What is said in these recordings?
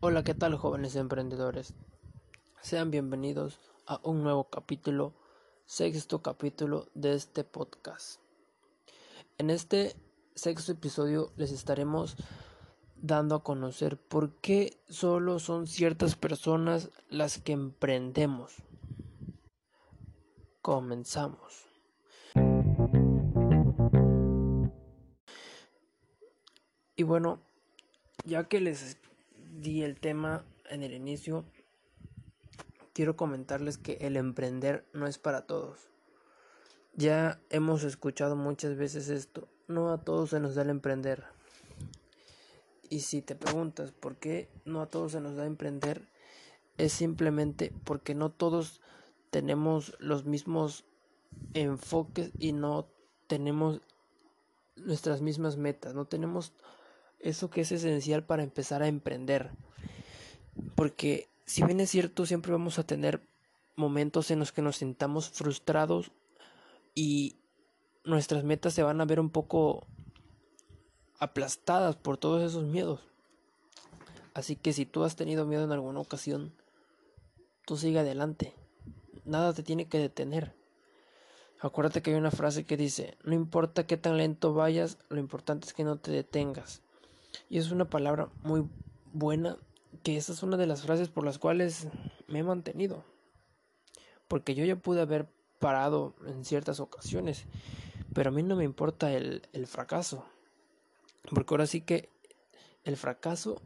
Hola, ¿qué tal jóvenes emprendedores? Sean bienvenidos a un nuevo capítulo, sexto capítulo de este podcast. En este sexto episodio les estaremos dando a conocer por qué solo son ciertas personas las que emprendemos. Comenzamos. Y bueno, ya que les di el tema en el inicio, quiero comentarles que el emprender no es para todos. Ya hemos escuchado muchas veces esto, no a todos se nos da el emprender. Y si te preguntas por qué no a todos se nos da emprender, es simplemente porque no todos tenemos los mismos enfoques y no tenemos nuestras mismas metas, no tenemos eso que es esencial para empezar a emprender. Porque si bien es cierto, siempre vamos a tener momentos en los que nos sintamos frustrados y nuestras metas se van a ver un poco aplastadas por todos esos miedos. Así que si tú has tenido miedo en alguna ocasión, tú sigue adelante. Nada te tiene que detener. Acuérdate que hay una frase que dice, no importa qué tan lento vayas, lo importante es que no te detengas. Y es una palabra muy buena, que esa es una de las frases por las cuales me he mantenido. Porque yo ya pude haber parado en ciertas ocasiones, pero a mí no me importa el, el fracaso. Porque ahora sí que el fracaso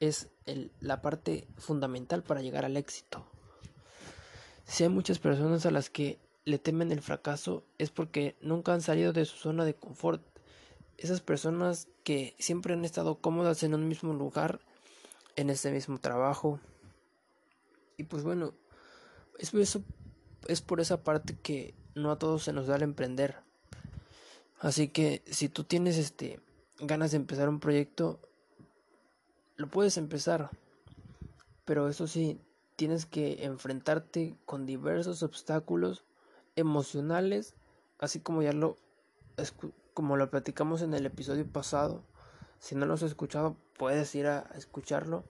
es el, la parte fundamental para llegar al éxito. Si hay muchas personas a las que le temen el fracaso es porque nunca han salido de su zona de confort esas personas que siempre han estado cómodas en un mismo lugar, en ese mismo trabajo. Y pues bueno, es, eso, es por esa parte que no a todos se nos da el emprender. Así que si tú tienes este ganas de empezar un proyecto, lo puedes empezar. Pero eso sí, tienes que enfrentarte con diversos obstáculos emocionales, así como ya lo como lo platicamos en el episodio pasado. Si no lo has escuchado, puedes ir a escucharlo.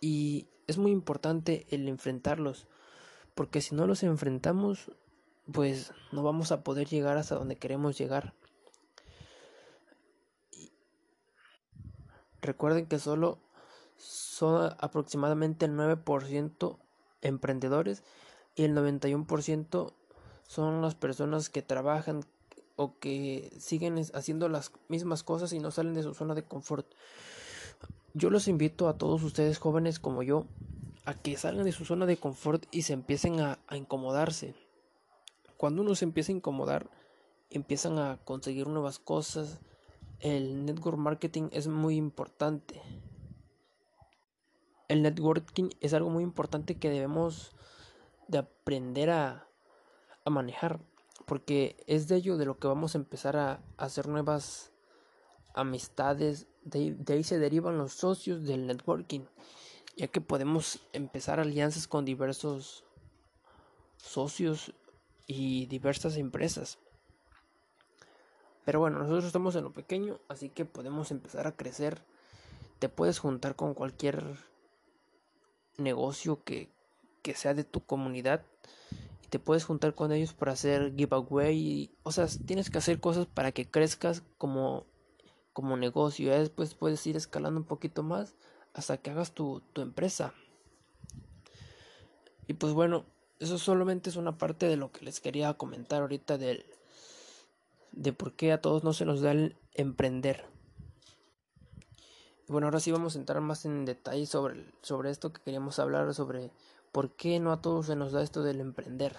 Y es muy importante el enfrentarlos, porque si no los enfrentamos, pues no vamos a poder llegar hasta donde queremos llegar. Recuerden que solo son aproximadamente el 9% emprendedores y el 91% son las personas que trabajan, o que siguen haciendo las mismas cosas y no salen de su zona de confort. Yo los invito a todos ustedes jóvenes como yo a que salgan de su zona de confort y se empiecen a, incomodarse. Cuando uno se empieza a incomodar, empiezan a conseguir nuevas cosas. El network marketing es muy importante. El networking es algo muy importante que debemos de aprender a manejar porque es de ello de lo que vamos a empezar a, hacer nuevas amistades, de, ahí se derivan los socios del networking, ya que podemos empezar alianzas con diversos socios y diversas empresas. Pero bueno, nosotros estamos en lo pequeño, así que podemos empezar a crecer. Te puedes juntar con cualquier negocio que, que sea de tu comunidad te puedes juntar con ellos para hacer giveaway, o sea, tienes que hacer cosas para que crezcas como, como negocio, ya después puedes ir escalando un poquito más hasta que hagas tu, tu empresa. Y pues bueno, eso solamente es una parte de lo que les quería comentar ahorita del, de por qué a todos no se nos da el emprender. Y bueno, ahora sí vamos a entrar más en detalle sobre, sobre esto que queríamos hablar, sobre ¿Por qué no a todos se nos da esto del emprender?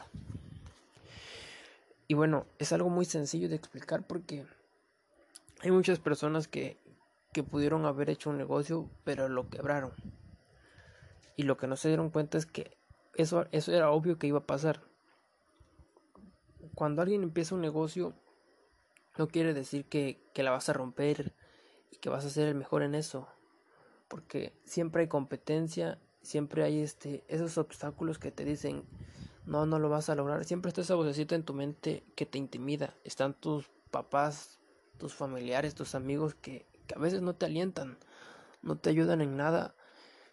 Y bueno, es algo muy sencillo de explicar porque hay muchas personas que, que pudieron haber hecho un negocio, pero lo quebraron. Y lo que no se dieron cuenta es que eso, eso era obvio que iba a pasar. Cuando alguien empieza un negocio, no quiere decir que, que la vas a romper y que vas a ser el mejor en eso. Porque siempre hay competencia siempre hay este esos obstáculos que te dicen no, no lo vas a lograr. Siempre está esa vocecita en tu mente que te intimida. Están tus papás, tus familiares, tus amigos que, que a veces no te alientan, no te ayudan en nada,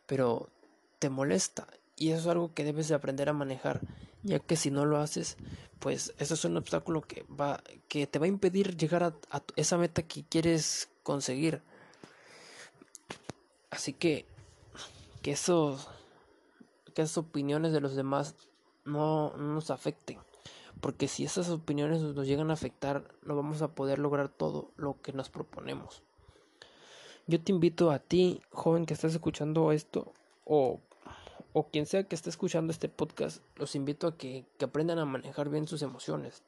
pero te molesta. Y eso es algo que debes de aprender a manejar, ya que si no lo haces, pues eso es un obstáculo que va, que te va a impedir llegar a, a esa meta que quieres conseguir. Así que que esos que esas opiniones de los demás no, nos afecten. Porque si esas opiniones nos llegan a afectar, no vamos a poder lograr todo lo que nos proponemos. Yo te invito a ti, joven que estás escuchando esto, o, o quien sea que esté escuchando este podcast, los invito a que, que aprendan a manejar bien sus emociones,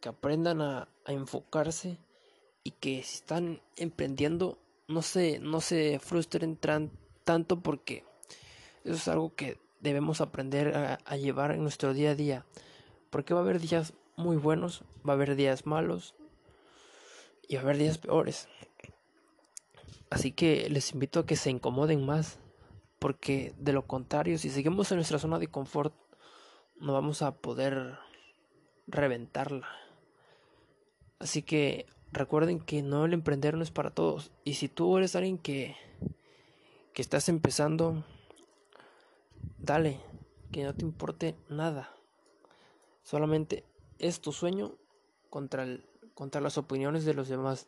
que aprendan a, enfocarse y que si están emprendiendo, no se, no se frustren tanto porque eso es algo que debemos aprender a, llevar en nuestro día a día. Porque va a haber días muy buenos, va a haber días malos y va a haber días peores. Así que les invito a que se incomoden más. Porque de lo contrario, si seguimos en nuestra zona de confort, no vamos a poder reventarla. Así que recuerden que no el emprender no es para todos. Y si tú eres alguien que, que estás empezando, Dale, que no te importe nada. Solamente es tu sueño contra, el, contra las opiniones de los demás.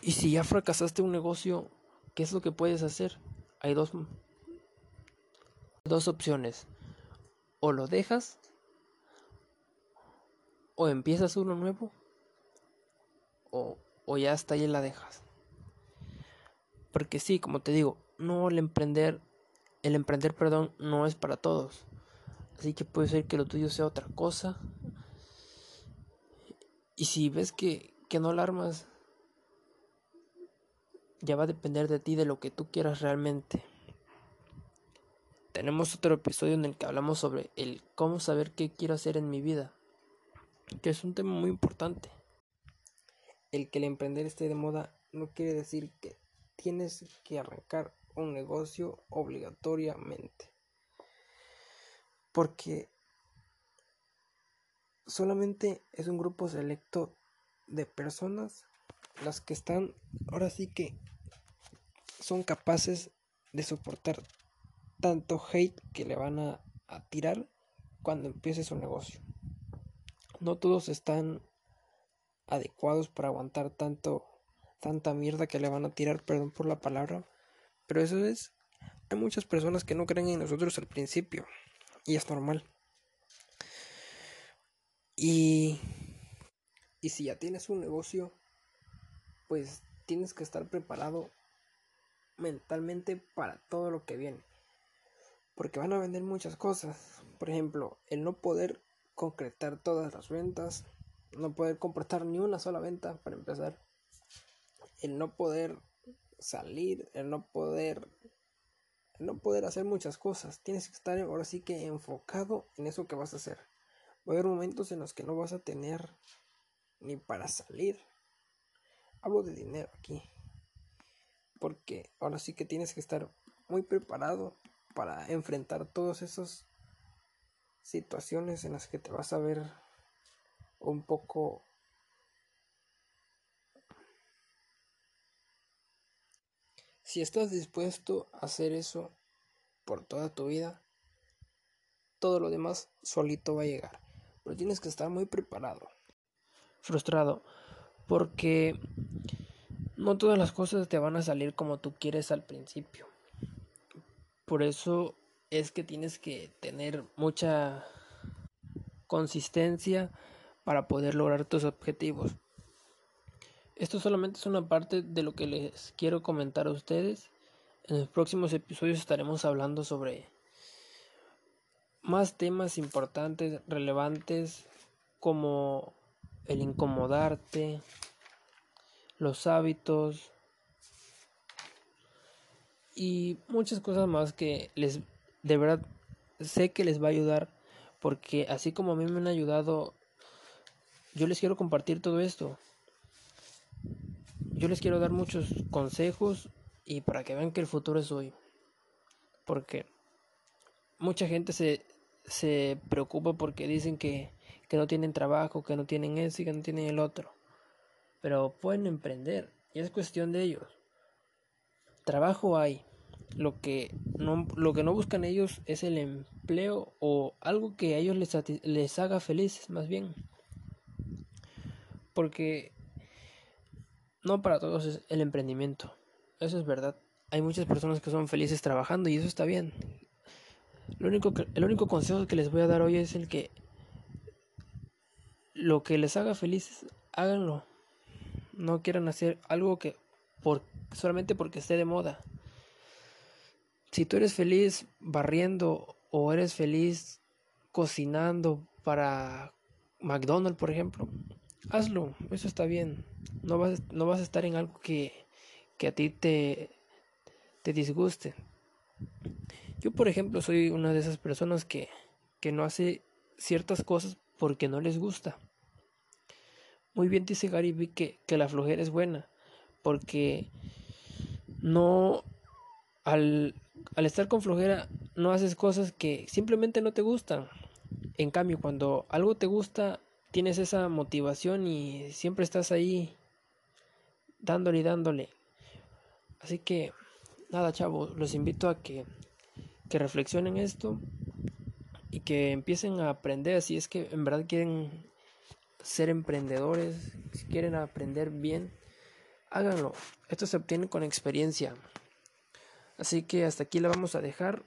Y si ya fracasaste un negocio, ¿qué es lo que puedes hacer? Hay dos, dos opciones. O lo dejas o empiezas uno nuevo o, o ya hasta ahí la dejas. Porque sí, como te digo, no el emprender el emprender, perdón, no es para todos. Así que puede ser que lo tuyo sea otra cosa. Y si ves que, que no alarmas, ya va a depender de ti, de lo que tú quieras realmente. Tenemos otro episodio en el que hablamos sobre el cómo saber qué quiero hacer en mi vida, que es un tema muy importante. El que el emprender esté de moda no quiere decir que tienes que arrancar un negocio obligatoriamente. Porque solamente es un grupo selecto de personas las que están ahora sí que son capaces de soportar tanto hate que le van a, tirar cuando empiece su negocio. No todos están adecuados para aguantar tanto tanta mierda que le van a tirar, perdón por la palabra, pero eso es, hay muchas personas que no creen en nosotros al principio y es normal. Y, y si ya tienes un negocio, pues tienes que estar preparado mentalmente para todo lo que viene. Porque van a vender muchas cosas. Por ejemplo, el no poder concretar todas las ventas, no poder completar ni una sola venta para empezar, el no poder salir, el no poder, no poder hacer muchas cosas. Tienes que estar ahora sí que enfocado en eso que vas a hacer. Va a haber momentos en los que no vas a tener ni para salir. Hablo de dinero aquí. Porque ahora sí que tienes que estar muy preparado para enfrentar todas esas situaciones en las que te vas a ver un poco Si estás dispuesto a hacer eso por toda tu vida, todo lo demás solito va a llegar. Pero tienes que estar muy preparado. Frustrado. Porque no todas las cosas te van a salir como tú quieres al principio. Por eso es que tienes que tener mucha consistencia para poder lograr tus objetivos. Esto solamente es una parte de lo que les quiero comentar a ustedes. En los próximos episodios estaremos hablando sobre más temas importantes, relevantes, como el incomodarte, los hábitos y muchas cosas más que les de verdad sé que les va a ayudar porque así como a mí me han ayudado yo les quiero compartir todo esto yo les quiero dar muchos consejos y para que vean que el futuro es hoy. Porque mucha gente se, se preocupa porque dicen que, que no tienen trabajo, que no tienen eso y que no tienen el otro. Pero pueden emprender y es cuestión de ellos. Trabajo hay. Lo que no, lo que no buscan ellos es el empleo o algo que a ellos les, les haga felices, más bien. Porque no para todos es el emprendimiento. Eso es verdad. Hay muchas personas que son felices trabajando y eso está bien. Lo único el único consejo que les voy a dar hoy es el que lo que les haga felices, háganlo. No quieran hacer algo que por, solamente porque esté de moda. Si tú eres feliz barriendo o eres feliz cocinando para McDonald's, por ejemplo, hazlo, eso está bien. No vas, no vas a estar en algo que, que a ti te, te disguste. Yo, por ejemplo, soy una de esas personas que, que no hace ciertas cosas porque no les gusta. Muy bien dice Gary que, que la flojera es buena, porque no al, al estar con flojera no haces cosas que simplemente no te gustan. En cambio, cuando algo te gusta, tienes esa motivación y siempre estás ahí dándole y dándole. Así que, nada, chavos, los invito a que que reflexionen esto y que empiecen a aprender si es que en verdad quieren ser emprendedores, si quieren aprender bien, háganlo. Esto se obtiene con experiencia. Así que hasta aquí la vamos a dejar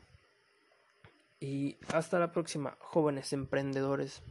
y hasta la próxima, jóvenes emprendedores.